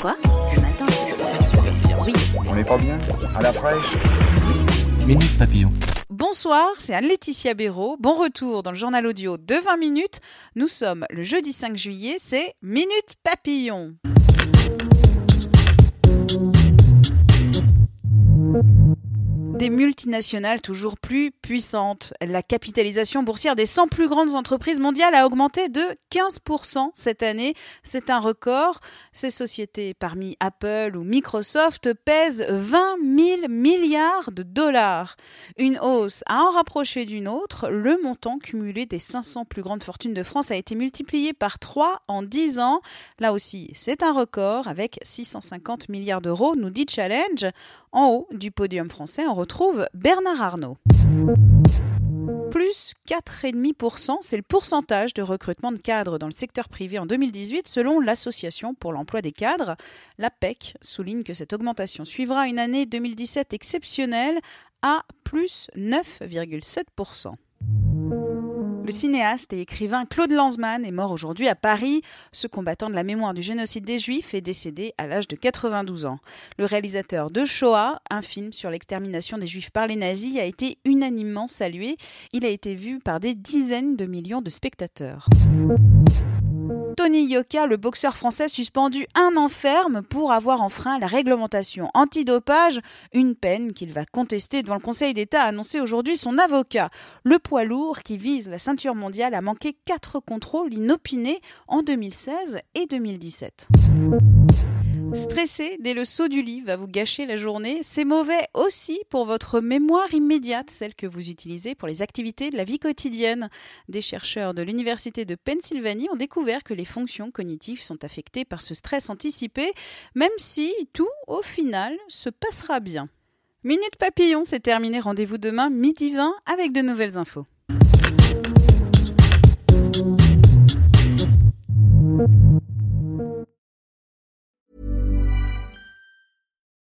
Quoi Ce matin Oui. On n'est pas bien À la fraîche Minute Papillon. Bonsoir, c'est Anne-Laetitia Béraud. Bon retour dans le journal audio de 20 minutes. Nous sommes le jeudi 5 juillet, c'est Minute Papillon. Multinationales toujours plus puissantes. La capitalisation boursière des 100 plus grandes entreprises mondiales a augmenté de 15% cette année. C'est un record. Ces sociétés, parmi Apple ou Microsoft, pèsent 20 000 milliards de dollars. Une hausse à en rapprocher d'une autre. Le montant cumulé des 500 plus grandes fortunes de France a été multiplié par 3 en 10 ans. Là aussi, c'est un record avec 650 milliards d'euros, nous dit Challenge. En haut du podium français, on retrouve Bernard Arnault. Plus 4,5%, c'est le pourcentage de recrutement de cadres dans le secteur privé en 2018 selon l'Association pour l'emploi des cadres. La PEC souligne que cette augmentation suivra une année 2017 exceptionnelle à plus 9,7%. Le cinéaste et écrivain Claude Lanzmann est mort aujourd'hui à Paris. Ce combattant de la mémoire du génocide des Juifs est décédé à l'âge de 92 ans. Le réalisateur de Shoah, un film sur l'extermination des Juifs par les nazis, a été unanimement salué. Il a été vu par des dizaines de millions de spectateurs. Tony Yoka, le boxeur français suspendu un an ferme pour avoir enfreint la réglementation antidopage, une peine qu'il va contester devant le Conseil d'État, a annoncé aujourd'hui son avocat. Le poids lourd qui vise la ceinture mondiale a manqué quatre contrôles inopinés en 2016 et 2017. Stresser dès le saut du lit va vous gâcher la journée. C'est mauvais aussi pour votre mémoire immédiate, celle que vous utilisez pour les activités de la vie quotidienne. Des chercheurs de l'Université de Pennsylvanie ont découvert que les fonctions cognitives sont affectées par ce stress anticipé, même si tout, au final, se passera bien. Minute Papillon, c'est terminé. Rendez-vous demain, midi 20, avec de nouvelles infos.